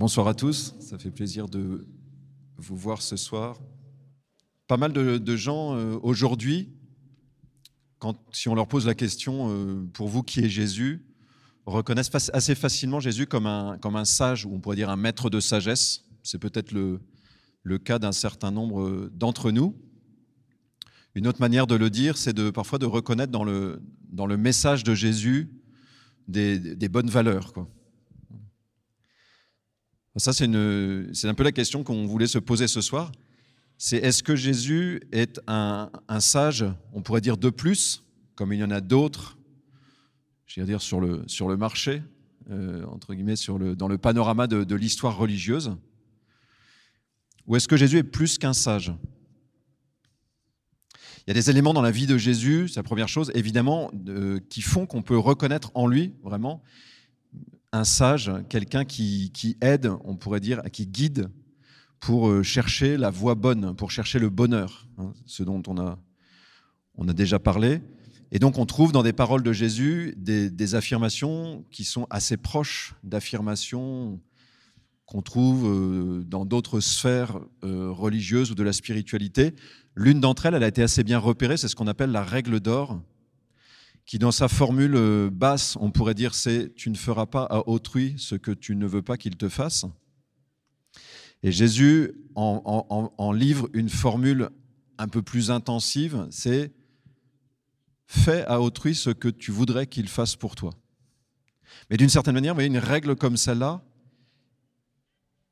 Bonsoir à tous, ça fait plaisir de vous voir ce soir. Pas mal de, gens euh, aujourd'hui, si on leur pose la question, euh, pour vous qui est Jésus, reconnaissent assez facilement Jésus comme un, comme un sage, ou on pourrait dire un maître de sagesse. C'est peut-être le, le cas d'un certain nombre d'entre nous. Une autre manière de le dire, c'est de, parfois de reconnaître dans le, dans le message de Jésus des, des bonnes valeurs. Quoi. Ça, c'est un peu la question qu'on voulait se poser ce soir. C'est est-ce que Jésus est un, sage, on pourrait dire de plus, comme il y en a d'autres, je dire sur le, marché, euh, entre guillemets, dans le panorama de l'histoire religieuse? Ou est-ce que Jésus est plus qu'un sage? Il y a des éléments dans la vie de Jésus, c'est la première chose, évidemment, qui font qu'on peut reconnaître en lui, vraiment, un sage, quelqu'un qui, aide, on pourrait dire, qui guide pour euh, chercher la voie bonne, pour chercher le bonheur, hein, ce dont on a, on a déjà parlé. Et donc on trouve dans des paroles de Jésus des, affirmations qui sont assez proches d'affirmations qu'on trouve euh, dans d'autres sphères euh, religieuses ou de la spiritualité. L'une d'entre elles, elle a été assez bien repérée, c'est ce qu'on appelle la règle d'or qui dans sa formule euh, basse, on pourrait dire c'est tu ne feras pas à autrui ce que tu ne veux pas qu'il te fasse. Et Jésus en, livre une formule un peu plus intensive, c'est fais à autrui ce que tu voudrais qu'il fasse pour toi. Mais d'une certaine manière, vous voyez, une règle comme celle-là,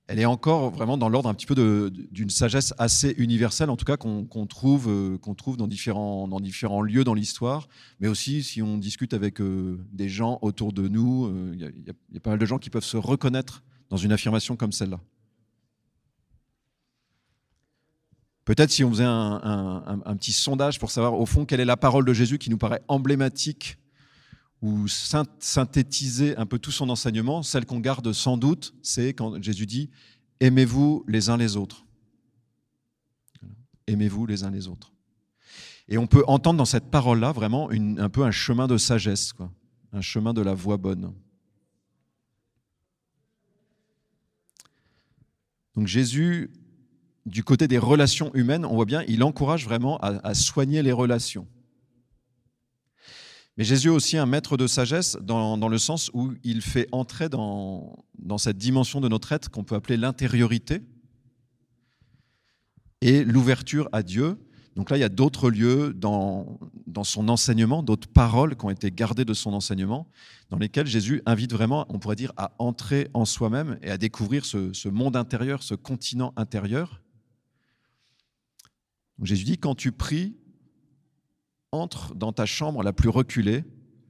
elle est encore vraiment dans l'ordre un petit peu d'une sagesse assez universelle, en tout cas qu'on trouve, euh, trouve dans, différents, lieux dans l'histoire, mais aussi si on discute avec euh, des gens autour de nous, euh, il y, a pas mal de gens qui peuvent se reconnaître dans une affirmation comme celle-là. Peut-être si on faisait un, petit sondage pour savoir au fond quelle est la parole de Jésus qui nous paraît emblématique ou synthétiser un peu tout son enseignement, celle qu'on garde sans doute, c'est quand Jésus dit Aimez-vous les uns les autres. Aimez-vous les uns les autres. Et on peut entendre dans cette parole-là vraiment un peu un chemin de sagesse, quoi, un chemin de la voie bonne. Donc Jésus, du côté des relations humaines, on voit bien, il encourage vraiment à soigner les relations. Mais Jésus est aussi un maître de sagesse dans, le sens où il fait entrer dans, dans cette dimension de notre être qu'on peut appeler l'intériorité et l'ouverture à Dieu. Donc là, il y a d'autres lieux dans, dans son enseignement, d'autres paroles qui ont été gardées de son enseignement, dans lesquelles Jésus invite vraiment, on pourrait dire, à entrer en soi-même et à découvrir ce, ce monde intérieur, ce continent intérieur. Jésus dit, quand tu pries, entre dans ta chambre la plus reculée.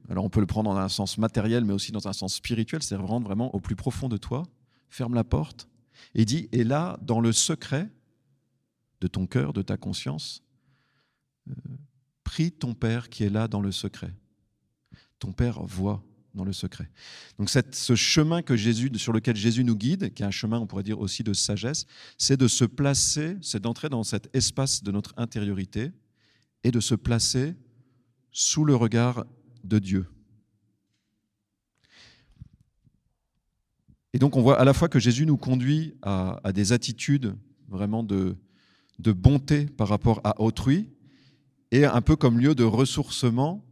Alors on peut le prendre dans un sens matériel, mais aussi dans un sens spirituel, c'est vraiment vraiment au plus profond de toi. Ferme la porte et dit, et là, dans le secret de ton cœur, de ta conscience, euh, prie ton Père qui est là dans le secret. Ton Père voit dans le secret. Donc ce chemin que Jésus, sur lequel Jésus nous guide, qui est un chemin, on pourrait dire aussi de sagesse, c'est de se placer, c'est d'entrer dans cet espace de notre intériorité, et de se placer sous le regard de Dieu. Et donc on voit à la fois que Jésus nous conduit à, des attitudes vraiment de, de bonté par rapport à autrui, et un peu comme lieu de ressourcement,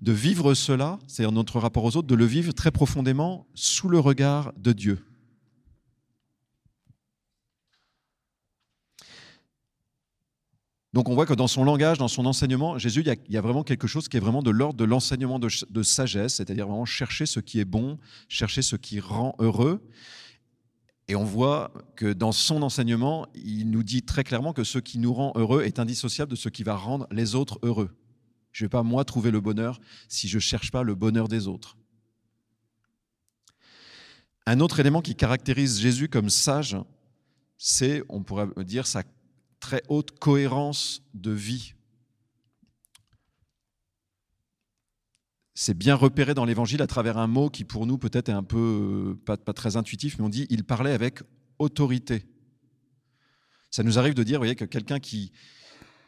de vivre cela, c'est-à-dire notre rapport aux autres, de le vivre très profondément sous le regard de Dieu. Donc on voit que dans son langage, dans son enseignement, Jésus, il y a, vraiment quelque chose qui est vraiment de l'ordre de l'enseignement de, sagesse, c'est-à-dire vraiment chercher ce qui est bon, chercher ce qui rend heureux. Et on voit que dans son enseignement, il nous dit très clairement que ce qui nous rend heureux est indissociable de ce qui va rendre les autres heureux. Je ne vais pas, moi, trouver le bonheur si je ne cherche pas le bonheur des autres. Un autre élément qui caractérise Jésus comme sage, c'est, on pourrait dire, sa très haute cohérence de vie. C'est bien repéré dans l'Évangile à travers un mot qui pour nous peut-être est un peu pas, très intuitif, mais on dit il parlait avec autorité. Ça nous arrive de dire, voyez, que quelqu'un qui,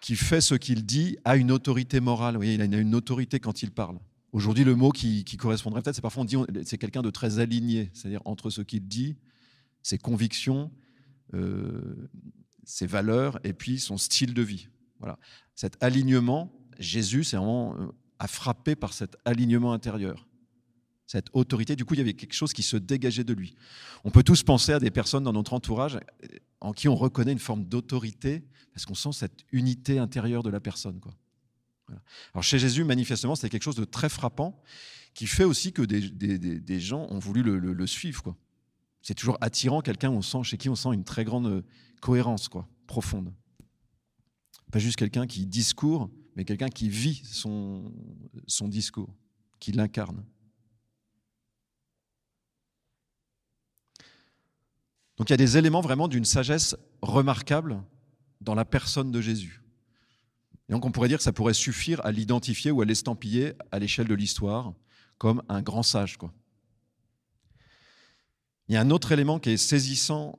qui fait ce qu'il dit a une autorité morale. Voyez, il a une autorité quand il parle. Aujourd'hui, le mot qui, correspondrait peut-être, c'est parfois on dit c'est quelqu'un de très aligné, c'est-à-dire entre ce qu'il dit ses convictions, euh, ses valeurs et puis son style de vie. Voilà. Cet alignement, Jésus, c'est vraiment euh, à frapper par cet alignement intérieur, cette autorité. Du coup, il y avait quelque chose qui se dégageait de lui. On peut tous penser à des personnes dans notre entourage euh, en qui on reconnaît une forme d'autorité parce qu'on sent cette unité intérieure de la personne. Quoi. Alors chez Jésus, manifestement, c'est quelque chose de très frappant qui fait aussi que des, des, gens ont voulu le, le, suivre. Quoi. C'est toujours attirant quelqu'un chez qui on sent une très grande cohérence quoi, profonde. Pas juste quelqu'un qui discourt, mais quelqu'un qui vit son, son discours, qui l'incarne. Donc il y a des éléments vraiment d'une sagesse remarquable dans la personne de Jésus. Et donc on pourrait dire que ça pourrait suffire à l'identifier ou à l'estampiller à l'échelle de l'histoire comme un grand sage. Quoi. Il y a un autre élément qui est saisissant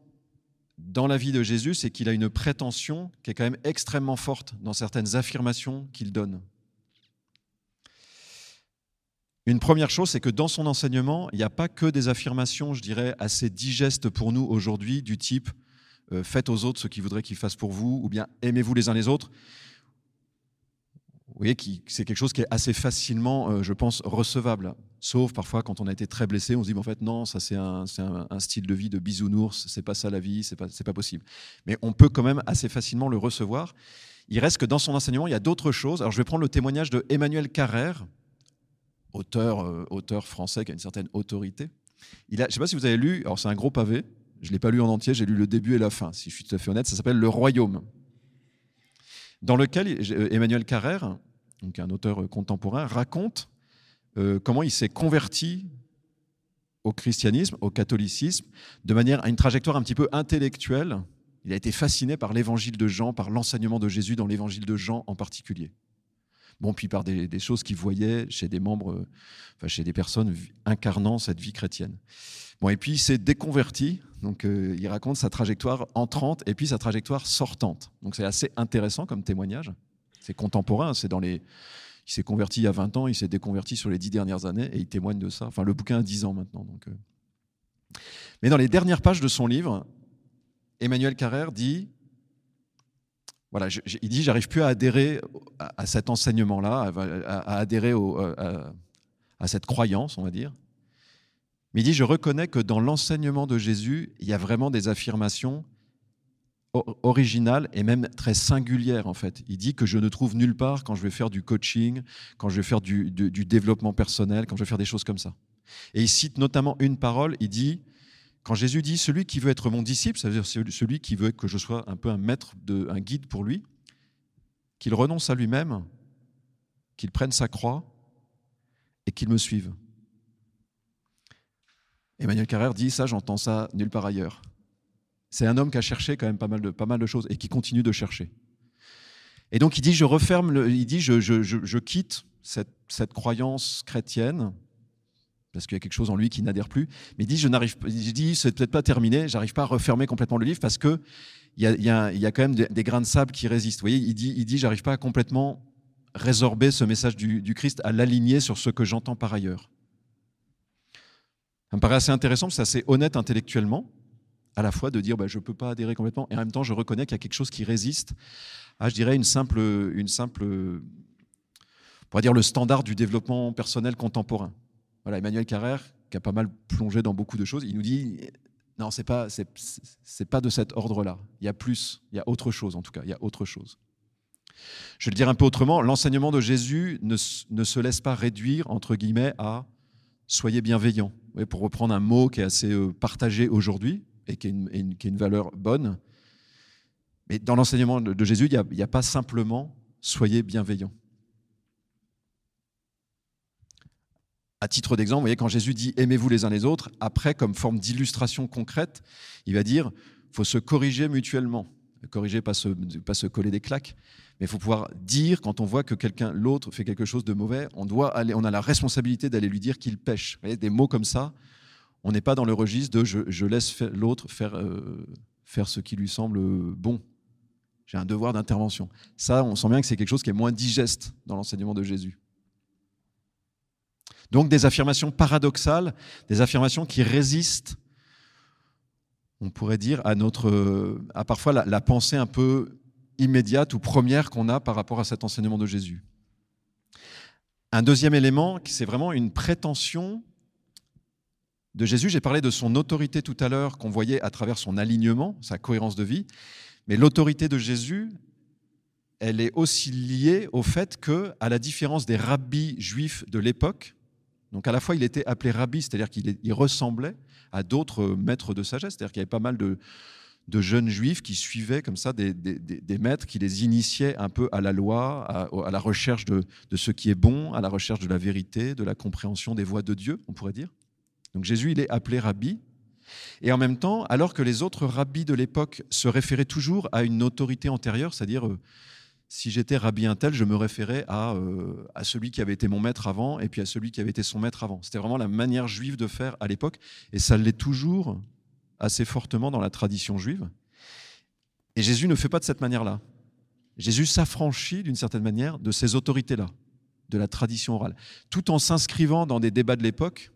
dans la vie de Jésus, c'est qu'il a une prétention qui est quand même extrêmement forte dans certaines affirmations qu'il donne. Une première chose, c'est que dans son enseignement, il n'y a pas que des affirmations, je dirais, assez digestes pour nous aujourd'hui, du type euh, faites aux autres ce qu'ils voudraient qu'ils fassent pour vous, ou bien aimez-vous les uns les autres. Vous voyez, c'est quelque chose qui est assez facilement, euh, je pense, recevable. Sauf parfois quand on a été très blessé, on se dit, en fait, non, ça c'est un, style de vie de bisounours, c'est pas ça la vie, c'est pas, pas possible. Mais on peut quand même assez facilement le recevoir. Il reste que dans son enseignement, il y a d'autres choses. Alors je vais prendre le témoignage de Emmanuel Carrère, auteur, euh, auteur français qui a une certaine autorité. Je ne sais pas si vous avez lu, alors c'est un gros pavé, je ne l'ai pas lu en entier, j'ai lu le début et la fin, si je suis tout à fait honnête, ça s'appelle Le Royaume, dans lequel euh, Emmanuel Carrère, donc un auteur euh, contemporain, raconte comment il s'est converti au christianisme, au catholicisme, de manière à une trajectoire un petit peu intellectuelle. Il a été fasciné par l'évangile de Jean, par l'enseignement de Jésus dans l'évangile de Jean en particulier. Bon, puis par des, choses qu'il voyait chez des membres, enfin chez des personnes incarnant cette vie chrétienne. Bon, et puis il s'est déconverti, donc euh, il raconte sa trajectoire entrante et puis sa trajectoire sortante. Donc c'est assez intéressant comme témoignage. C'est contemporain, c'est dans les. Il s'est converti il y a 20 ans, il s'est déconverti sur les 10 dernières années et il témoigne de ça. Enfin, le bouquin a 10 ans maintenant. Donc, euh. Mais dans les dernières pages de son livre, Emmanuel Carrère dit voilà, il dit j'arrive plus à adhérer à, cet enseignement-là, à, adhérer à, cette croyance, on va dire. Mais il dit je reconnais que dans l'enseignement de Jésus, il y a vraiment des affirmations originales et même très singulières en fait. Il dit que je ne trouve nulle part quand je vais faire du coaching, quand je vais faire du développement personnel, quand je vais faire des choses comme ça. Et il cite notamment une parole, il dit quand Jésus dit celui qui veut être mon disciple, ça veut dire celui qui veut que je sois un peu un maître, de, un guide pour lui, qu'il renonce à lui-même, qu'il prenne sa croix et qu'il me suive. Emmanuel Carrère dit ça, j'entends ça nulle part ailleurs. C'est un homme qui a cherché quand même pas mal de, pas mal de choses et qui continue de chercher. Et donc il dit, je referme, le, il dit, je, quitte cette croyance chrétienne parce qu'il y a quelque chose en lui qui n'adhère plus. Mais il dit, je n'arrive, dit, c'est peut-être pas terminé, j'arrive pas à refermer complètement le livre parce que il y a, quand même des, grains de sable qui résistent. Vous voyez, il dit, il dit, j'arrive pas à complètement résorber ce message du, Christ, à l'aligner sur ce que j'entends par ailleurs. Ça me paraît assez intéressant, c'est assez honnête intellectuellement, à la fois de dire, bah, je peux pas adhérer complètement, et en même temps, je reconnais qu'il y a quelque chose qui résiste à, je dirais, une simple, une simple, on dire le standard du développement personnel contemporain. Voilà, Emmanuel Carrère, qui a pas mal plongé dans beaucoup de choses, il nous dit non, c'est pas, c'est, pas de cet ordre-là. Il y a plus, il y a autre chose en tout cas, il y a autre chose. Je vais le dire un peu autrement, l'enseignement de Jésus ne, ne se laisse pas réduire, entre guillemets, à soyez bienveillants. pour reprendre un mot qui est assez euh, partagé aujourd'hui et qui est une, qui est une valeur bonne. Mais dans l'enseignement de Jésus, il n'y a, a, pas simplement soyez bienveillants. À titre d'exemple, vous voyez, quand Jésus dit aimez-vous les uns les autres, après, comme forme d'illustration concrète, il va dire faut se corriger mutuellement. Corriger, pas se, pas se coller des claques, mais il faut pouvoir dire quand on voit que quelqu'un, l'autre, fait quelque chose de mauvais, on, doit aller, on a la responsabilité d'aller lui dire qu'il pêche. Des mots comme ça, on n'est pas dans le registre de je, laisse l'autre faire, euh, faire ce qui lui semble bon. J'ai un devoir d'intervention. Ça, on sent bien que c'est quelque chose qui est moins digeste dans l'enseignement de Jésus. Donc des affirmations paradoxales, des affirmations qui résistent on pourrait dire, à, notre, à parfois la, pensée un peu immédiate ou première qu'on a par rapport à cet enseignement de Jésus. Un deuxième élément, c'est vraiment une prétention de Jésus. J'ai parlé de son autorité tout à l'heure, qu'on voyait à travers son alignement, sa cohérence de vie. Mais l'autorité de Jésus, elle est aussi liée au fait que, à la différence des rabbis juifs de l'époque, donc à la fois il était appelé rabbi, c'est-à-dire qu'il ressemblait à d'autres maîtres de sagesse, c'est-à-dire qu'il y avait pas mal de, jeunes juifs qui suivaient comme ça des, maîtres qui les initiaient un peu à la loi, à, la recherche de, de, ce qui est bon, à la recherche de la vérité, de la compréhension des voies de Dieu, on pourrait dire. Donc Jésus, il est appelé rabbi. Et en même temps, alors que les autres rabbis de l'époque se référaient toujours à une autorité antérieure, c'est-à-dire euh, si j'étais rabbi un tel, je me référais à, euh, à celui qui avait été mon maître avant et puis à celui qui avait été son maître avant. C'était vraiment la manière juive de faire à l'époque et ça l'est toujours assez fortement dans la tradition juive. Et Jésus ne fait pas de cette manière-là. Jésus s'affranchit d'une certaine manière de ces autorités-là, de la tradition orale, tout en s'inscrivant dans des débats de l'époque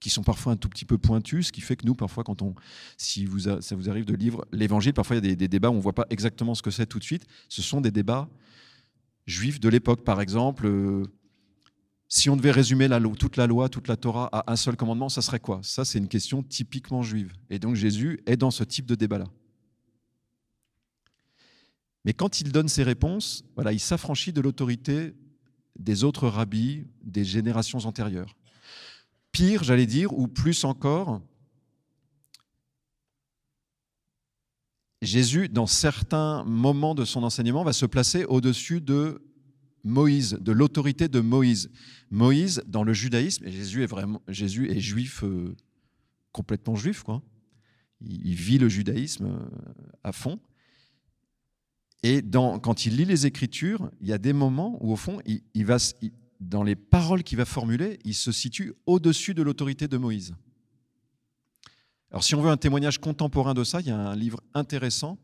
qui sont parfois un tout petit peu pointus, ce qui fait que nous, parfois, quand on, si ça vous arrive de lire l'Évangile, parfois il y a des, débats où on ne voit pas exactement ce que c'est tout de suite. Ce sont des débats juifs de l'époque, par exemple. Euh, si on devait résumer toute la loi, toute la Torah à un seul commandement, ça serait quoi? Ça, c'est une question typiquement juive. Et donc Jésus est dans ce type de débat-là. Mais quand il donne ses réponses, voilà, il s'affranchit de l'autorité des autres rabbis des générations antérieures. Pire, j'allais dire, ou plus encore, Jésus, dans certains moments de son enseignement, va se placer au-dessus de Moïse, de l'autorité de Moïse. Moïse, dans le judaïsme, et Jésus est vraiment, Jésus est juif, euh, complètement juif, quoi. Il, vit le judaïsme euh, à fond. Et quand il lit les Écritures, il y a des moments où, au fond, il, il va, dans les paroles qu'il va formuler, il se situe au-dessus de l'autorité de Moïse. Alors si on veut un témoignage contemporain de ça, il y a un livre intéressant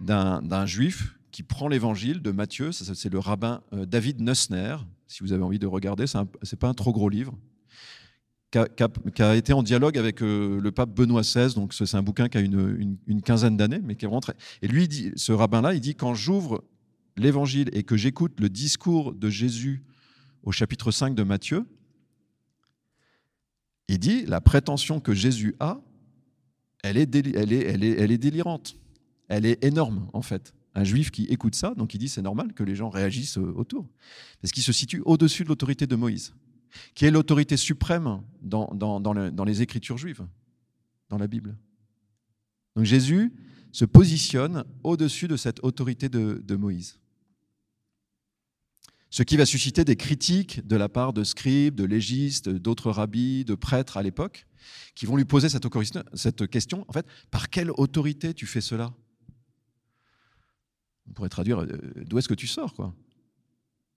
d'un juif qui prend l'évangile de Matthieu, c'est le rabbin euh, David Nussner, si vous avez envie de regarder, ce n'est pas un trop gros livre, qui a, été en dialogue avec euh, le pape Benoît XVI, donc c'est un bouquin qui a une, quinzaine d'années, mais qui est rentré. Et lui, dit, ce rabbin-là, il dit, quand j'ouvre l'évangile et que j'écoute le discours de Jésus au chapitre 5 de Matthieu, il dit la prétention que Jésus a, elle est, délirante. Elle est énorme, en fait. Un juif qui écoute ça, donc il dit c'est normal que les gens réagissent euh, autour. Parce qu'il se situe au-dessus de l'autorité de Moïse, qui est l'autorité suprême dans, les écritures juives, dans la Bible. Donc Jésus se positionne au-dessus de cette autorité de Moïse ce qui va susciter des critiques de la part de scribes, de légistes, d'autres rabbis, de prêtres à l'époque, qui vont lui poser cette question, en fait, par quelle autorité tu fais cela? On pourrait traduire, euh, d'où est-ce que tu sors, quoi?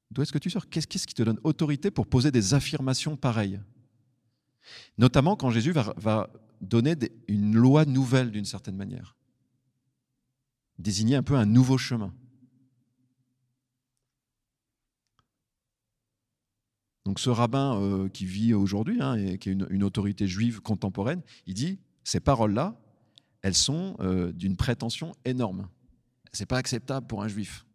D'où est-ce que tu sors? Qu'est-ce qui te donne autorité pour poser des affirmations pareilles? Notamment quand Jésus va, donner une loi nouvelle d'une certaine manière, désigner un peu un nouveau chemin. Donc ce rabbin euh, qui vit aujourd'hui, hein, et qui est une, autorité juive contemporaine, il dit, ces paroles-là, elles sont euh, d'une prétention énorme. Ce n'est pas acceptable pour un juif.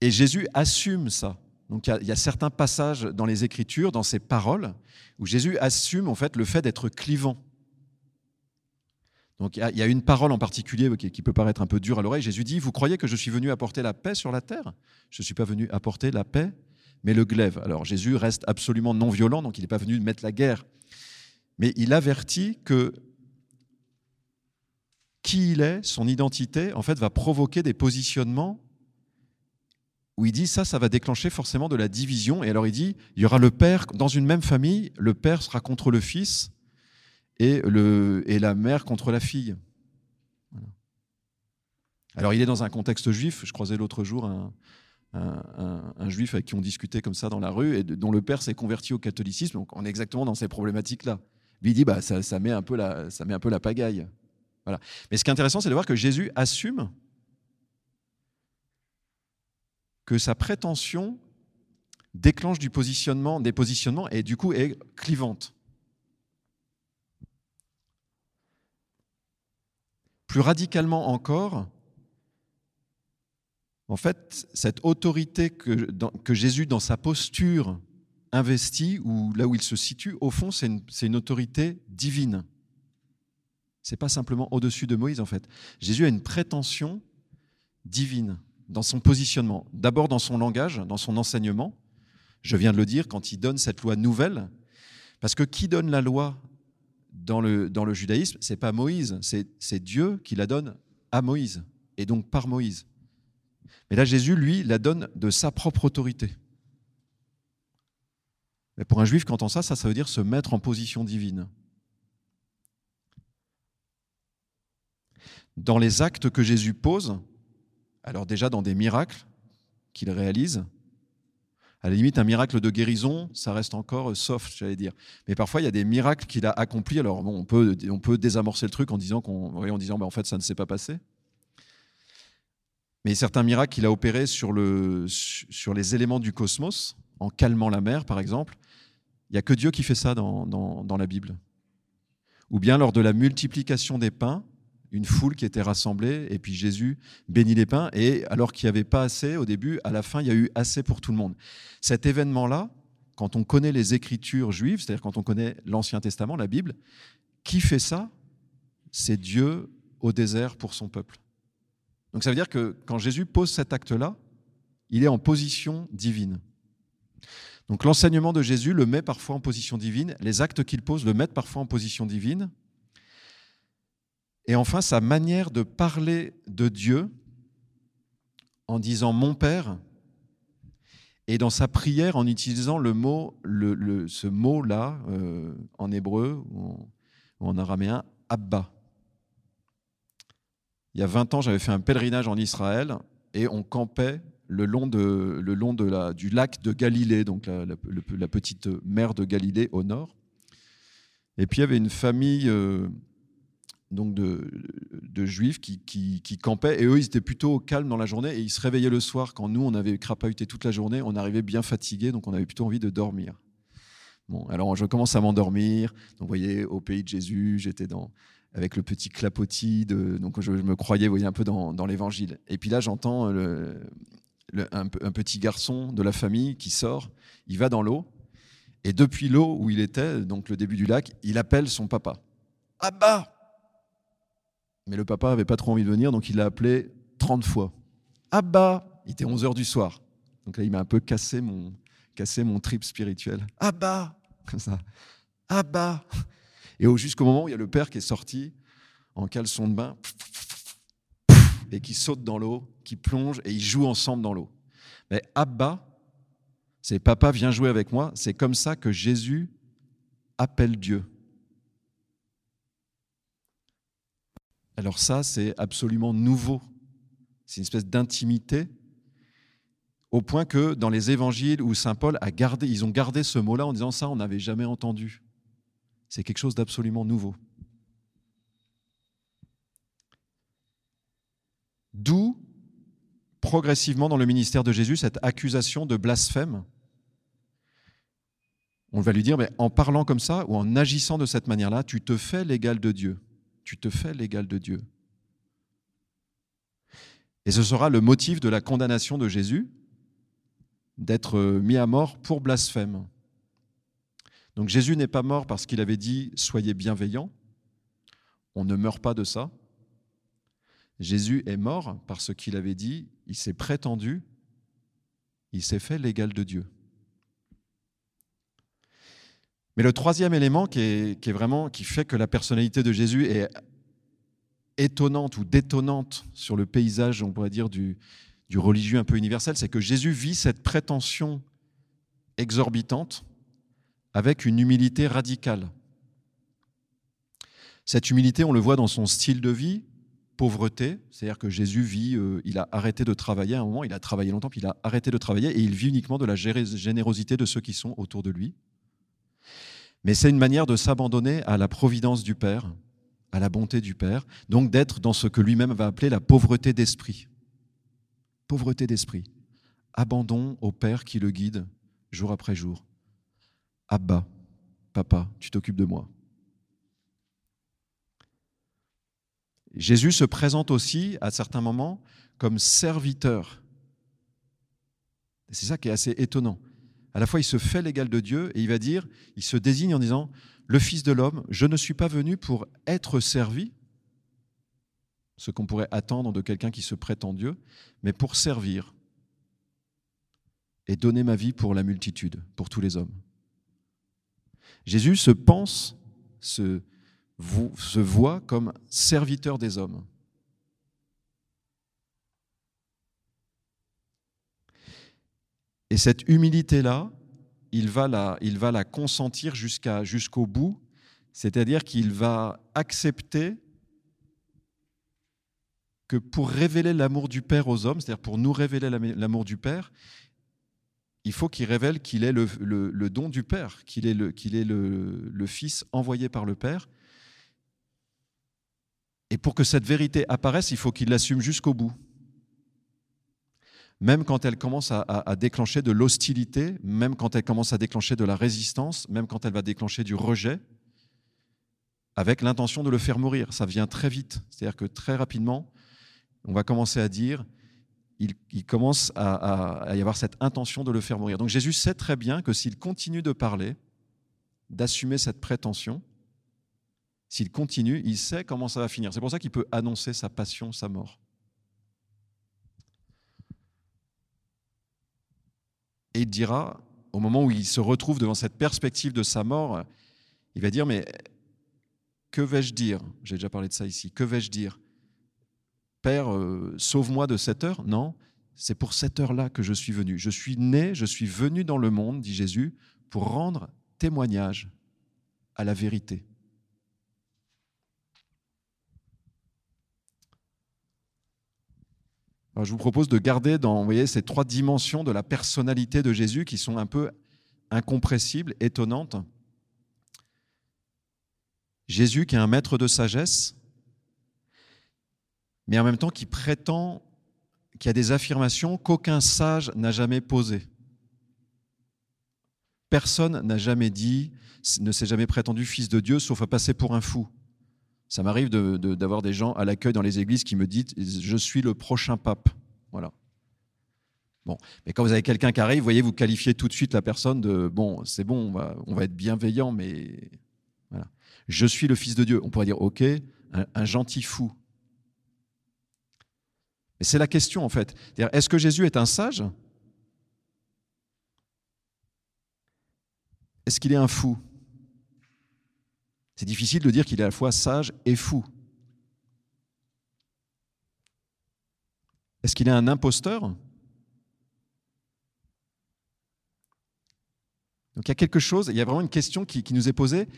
Et Jésus assume ça. Donc il y, a certains passages dans les Écritures, dans ces paroles, où Jésus assume en fait le fait d'être clivant. Donc il y, a une parole en particulier qui, peut paraître un peu dure à l'oreille. Jésus dit, vous croyez que je suis venu apporter la paix sur la terre? Je ne suis pas venu apporter la paix, mais le glaive. Alors Jésus reste absolument non violent, donc il n'est pas venu mettre la guerre. Mais il avertit que qui il est, son identité, en fait, va provoquer des positionnements où il dit ça, ça va déclencher forcément de la division. Et alors il dit, il y aura le père, dans une même famille, le père sera contre le fils, et, le, et la mère contre la fille. Alors il est dans un contexte juif, je croisais l'autre jour un, un, juif avec qui on discutait comme ça dans la rue, et dont le père s'est converti au catholicisme, donc on est exactement dans ces problématiques-là. Il dit, bah, ça, ça, met un peu la, ça met un peu la pagaille. Voilà. Mais ce qui est intéressant, c'est de voir que Jésus assume que sa prétention déclenche du positionnement, des positionnements et du coup est clivante. Plus radicalement encore, en fait, cette autorité que, Jésus, dans sa posture investie, ou là où il se situe, au fond, c'est une, une, autorité divine. C'est pas simplement au-dessus de Moïse, en fait. Jésus a une prétention divine dans son positionnement. D'abord dans son langage, dans son enseignement. Je viens de le dire, quand il donne cette loi nouvelle, parce que qui donne la loi dans le, dans le judaïsme C'est pas Moïse, c'est Dieu qui la donne à Moïse, et donc par Moïse. Mais là, Jésus, lui, la donne de sa propre autorité. Mais pour un juif, quand on ça, ça, ça veut dire se mettre en position divine. Dans les actes que Jésus pose, alors déjà dans des miracles qu'il réalise, à la limite, un miracle de guérison, ça reste encore soft, j'allais dire. Mais parfois, il y a des miracles qu'il a accomplis. Alors, bon, on peut, désamorcer le truc en disant qu'on, en disant, en fait, ça ne s'est pas passé. Mais certains miracles qu'il a opérés sur, le, sur les éléments du cosmos, en calmant la mer, par exemple, il n'y a que Dieu qui fait ça dans, dans la Bible. Ou bien lors de la multiplication des pains, une foule qui était rassemblée, et puis Jésus bénit les pains, et alors qu'il n'y avait pas assez au début, à la fin, il y a eu assez pour tout le monde. Cet événement-là, quand on connaît les écritures juives, c'est-à-dire quand on connaît l'Ancien Testament, la Bible, qui fait ça? C'est Dieu au désert pour son peuple. Donc ça veut dire que quand Jésus pose cet acte-là, il est en position divine. Donc l'enseignement de Jésus le met parfois en position divine, les actes qu'il pose le mettent parfois en position divine, et enfin, sa manière de parler de Dieu en disant mon Père, et dans sa prière en utilisant le mot, le, ce mot-là euh, en hébreu ou en, araméen, Abba. Il y a 20 ans, j'avais fait un pèlerinage en Israël et on campait le long, de, le long de la, du lac de Galilée, donc la, la, petite mer de Galilée au nord. Et puis il y avait une famille euh, donc de, juifs qui, qui, campaient et eux ils étaient plutôt calmes dans la journée et ils se réveillaient le soir quand nous on avait crapahuté toute la journée, on arrivait bien fatigués donc on avait plutôt envie de dormir. Bon, alors je commence à m'endormir. Donc vous voyez, au pays de Jésus, j'étais dans avec le petit clapotis, de, donc je, me croyais, vous voyez, un peu dans, dans l'évangile. Et puis là, j'entends un, petit garçon de la famille qui sort, il va dans l'eau, et depuis l'eau où il était, donc le début du lac, il appelle son papa. Abba mais le papa avait pas trop envie de venir, donc il l'a appelé 30 fois. Abba Il était 11 heures du soir. Donc là, il m'a un peu cassé mon, cassé mon trip spirituel. Abba Comme ça. Abba Et jusqu'au moment où il y a le père qui est sorti en caleçon de bain et qui saute dans l'eau, qui plonge et ils jouent ensemble dans l'eau. Mais Abba, c'est papa, viens jouer avec moi. C'est comme ça que Jésus appelle Dieu. Alors ça, c'est absolument nouveau. C'est une espèce d'intimité au point que dans les évangiles où Saint Paul a gardé, ils ont gardé ce mot-là en disant ça, on n'avait jamais entendu. C'est quelque chose d'absolument nouveau. D'où, progressivement dans le ministère de Jésus, cette accusation de blasphème. On va lui dire, mais en parlant comme ça ou en agissant de cette manière-là, tu te fais l'égal de Dieu tu te fais l'égal de Dieu. Et ce sera le motif de la condamnation de Jésus, d'être mis à mort pour blasphème. Donc Jésus n'est pas mort parce qu'il avait dit Soyez bienveillants. On ne meurt pas de ça. Jésus est mort parce qu'il avait dit Il s'est prétendu, il s'est fait l'égal de Dieu. Mais le troisième élément qui, est, vraiment, qui fait que la personnalité de Jésus est étonnante ou détonnante sur le paysage, on pourrait dire, du, religieux un peu universel, c'est que Jésus vit cette prétention exorbitante avec une humilité radicale. Cette humilité, on le voit dans son style de vie, pauvreté, c'est-à-dire que Jésus vit, euh, il a arrêté de travailler à un moment, il a travaillé longtemps, puis il a arrêté de travailler et il vit uniquement de la générosité de ceux qui sont autour de lui. Mais c'est une manière de s'abandonner à la providence du Père, à la bonté du Père, donc d'être dans ce que lui-même va appeler la pauvreté d'esprit. Pauvreté d'esprit. Abandon au Père qui le guide jour après jour. Abba, papa, tu t'occupes de moi. Jésus se présente aussi à certains moments comme serviteur. C'est ça qui est assez étonnant. À la fois, il se fait l'égal de Dieu et il va dire, il se désigne en disant, le Fils de l'homme, je ne suis pas venu pour être servi, ce qu'on pourrait attendre de quelqu'un qui se prétend Dieu, mais pour servir et donner ma vie pour la multitude, pour tous les hommes. Jésus se pense, se, se voit comme serviteur des hommes. Et cette humilité-là, il va la, consentir jusqu'au bout, c'est-à-dire qu'il va accepter que pour révéler l'amour du Père aux hommes, c'est-à-dire pour nous révéler l'amour du Père, il faut qu'il révèle qu'il est le, don du Père, qu'il est, le Fils envoyé par le Père. Et pour que cette vérité apparaisse, il faut qu'il l'assume jusqu'au bout même quand elle commence à, déclencher de l'hostilité, même quand elle commence à déclencher de la résistance, même quand elle va déclencher du rejet, avec l'intention de le faire mourir. Ça vient très vite. C'est-à-dire que très rapidement, on va commencer à dire, il, commence à, y avoir cette intention de le faire mourir. Donc Jésus sait très bien que s'il continue de parler, d'assumer cette prétention, s'il continue, il sait comment ça va finir. C'est pour ça qu'il peut annoncer sa passion, sa mort. Et il dira, au moment où il se retrouve devant cette perspective de sa mort, il va dire, mais que vais-je dire? J'ai déjà parlé de ça ici. Que vais-je dire? Père, euh, sauve-moi de cette heure? Non, c'est pour cette heure-là que je suis venu. Je suis né, je suis venu dans le monde, dit Jésus, pour rendre témoignage à la vérité. Je vous propose de garder dans voyez, ces trois dimensions de la personnalité de Jésus qui sont un peu incompressibles, étonnantes. Jésus qui est un maître de sagesse, mais en même temps qui prétend qu'il y a des affirmations qu'aucun sage n'a jamais posées. Personne n'a jamais dit, ne s'est jamais prétendu fils de Dieu, sauf à passer pour un fou. Ça m'arrive d'avoir des gens à l'accueil dans les églises qui me disent Je suis le prochain pape. Voilà. Bon, mais quand vous avez quelqu'un qui arrive, vous voyez, vous qualifiez tout de suite la personne de Bon, c'est bon, on va, être bienveillant, mais voilà. Je suis le Fils de Dieu. On pourrait dire Ok, un, gentil fou. Mais c'est la question en fait. Est-ce que Jésus est un sage? Est-ce qu'il est un fou? C'est difficile de dire qu'il est à la fois sage et fou. Est-ce qu'il est un imposteur? Donc il y a quelque chose, il y a vraiment une question qui, nous est posée.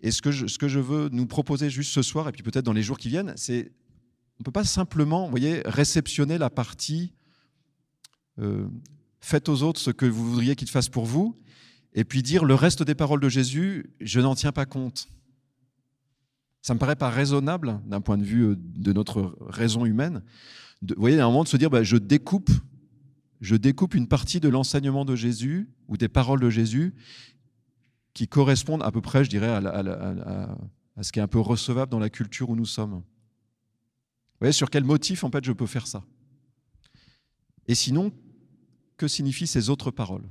Et ce que, je, ce que, je, veux nous proposer juste ce soir, et puis peut-être dans les jours qui viennent, c'est on ne peut pas simplement, voyez, réceptionner la partie euh, faites aux autres ce que vous voudriez qu'ils fassent pour vous, et puis dire le reste des paroles de Jésus, je n'en tiens pas compte. Ça me paraît pas raisonnable d'un point de vue euh, de notre raison humaine. vous voyez, à un moment de se dire, bah, je découpe, je découpe une partie de l'enseignement de Jésus ou des paroles de Jésus qui correspondent à peu près, je dirais, à, à ce qui est un peu recevable dans la culture où nous sommes. Vous voyez, sur quel motif en fait je peux faire ça? Et sinon, que signifient ces autres paroles?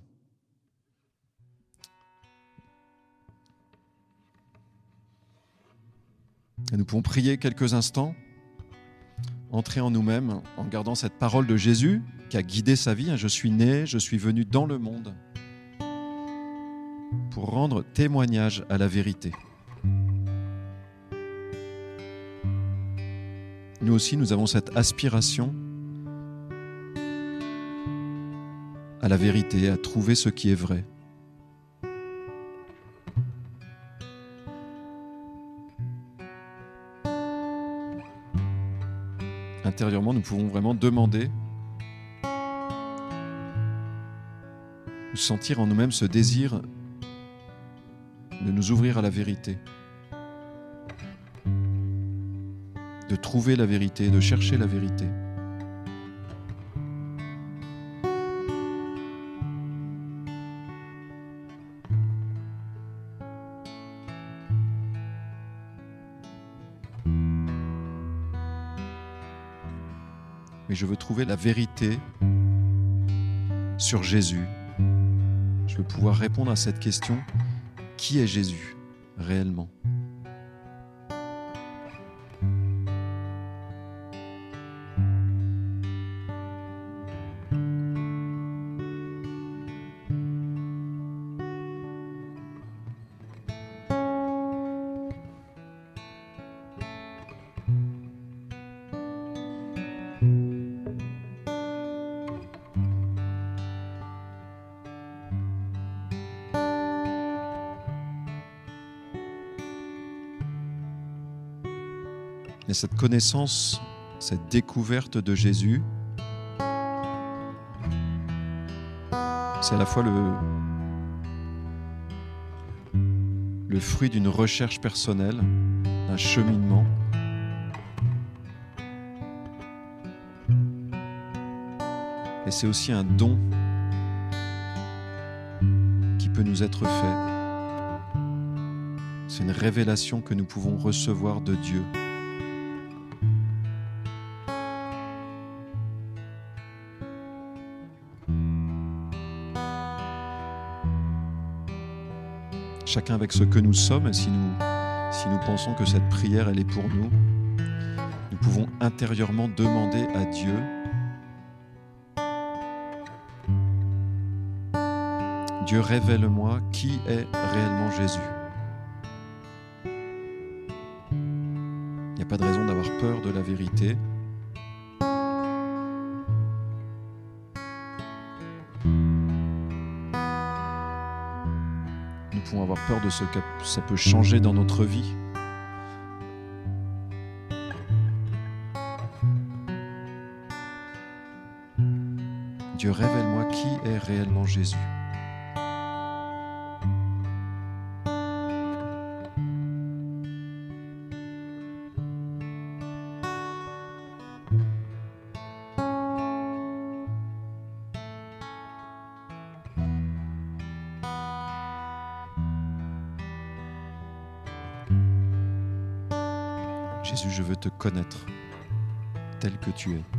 Et nous pouvons prier quelques instants, entrer en nous-mêmes en gardant cette parole de Jésus qui a guidé sa vie. Je suis né, je suis venu dans le monde pour rendre témoignage à la vérité. Nous aussi, nous avons cette aspiration à la vérité, à trouver ce qui est vrai. Nous pouvons vraiment demander ou sentir en nous-mêmes ce désir de nous ouvrir à la vérité, de trouver la vérité, de chercher la vérité. Je veux trouver la vérité sur Jésus. Je veux pouvoir répondre à cette question, qui est Jésus réellement? Cette connaissance, cette découverte de Jésus, c'est à la fois le, fruit d'une recherche personnelle, d'un cheminement. Et c'est aussi un don qui peut nous être fait. C'est une révélation que nous pouvons recevoir de Dieu. Chacun avec ce que nous sommes, et si nous, pensons que cette prière, elle est pour nous, nous pouvons intérieurement demander à Dieu Dieu, révèle-moi qui est réellement Jésus. Il n'y a pas de raison d'avoir peur de la vérité. Pouvons avoir peur de ce que ça peut changer dans notre vie. Dieu, révèle-moi qui est réellement Jésus. Connaître tel que tu es.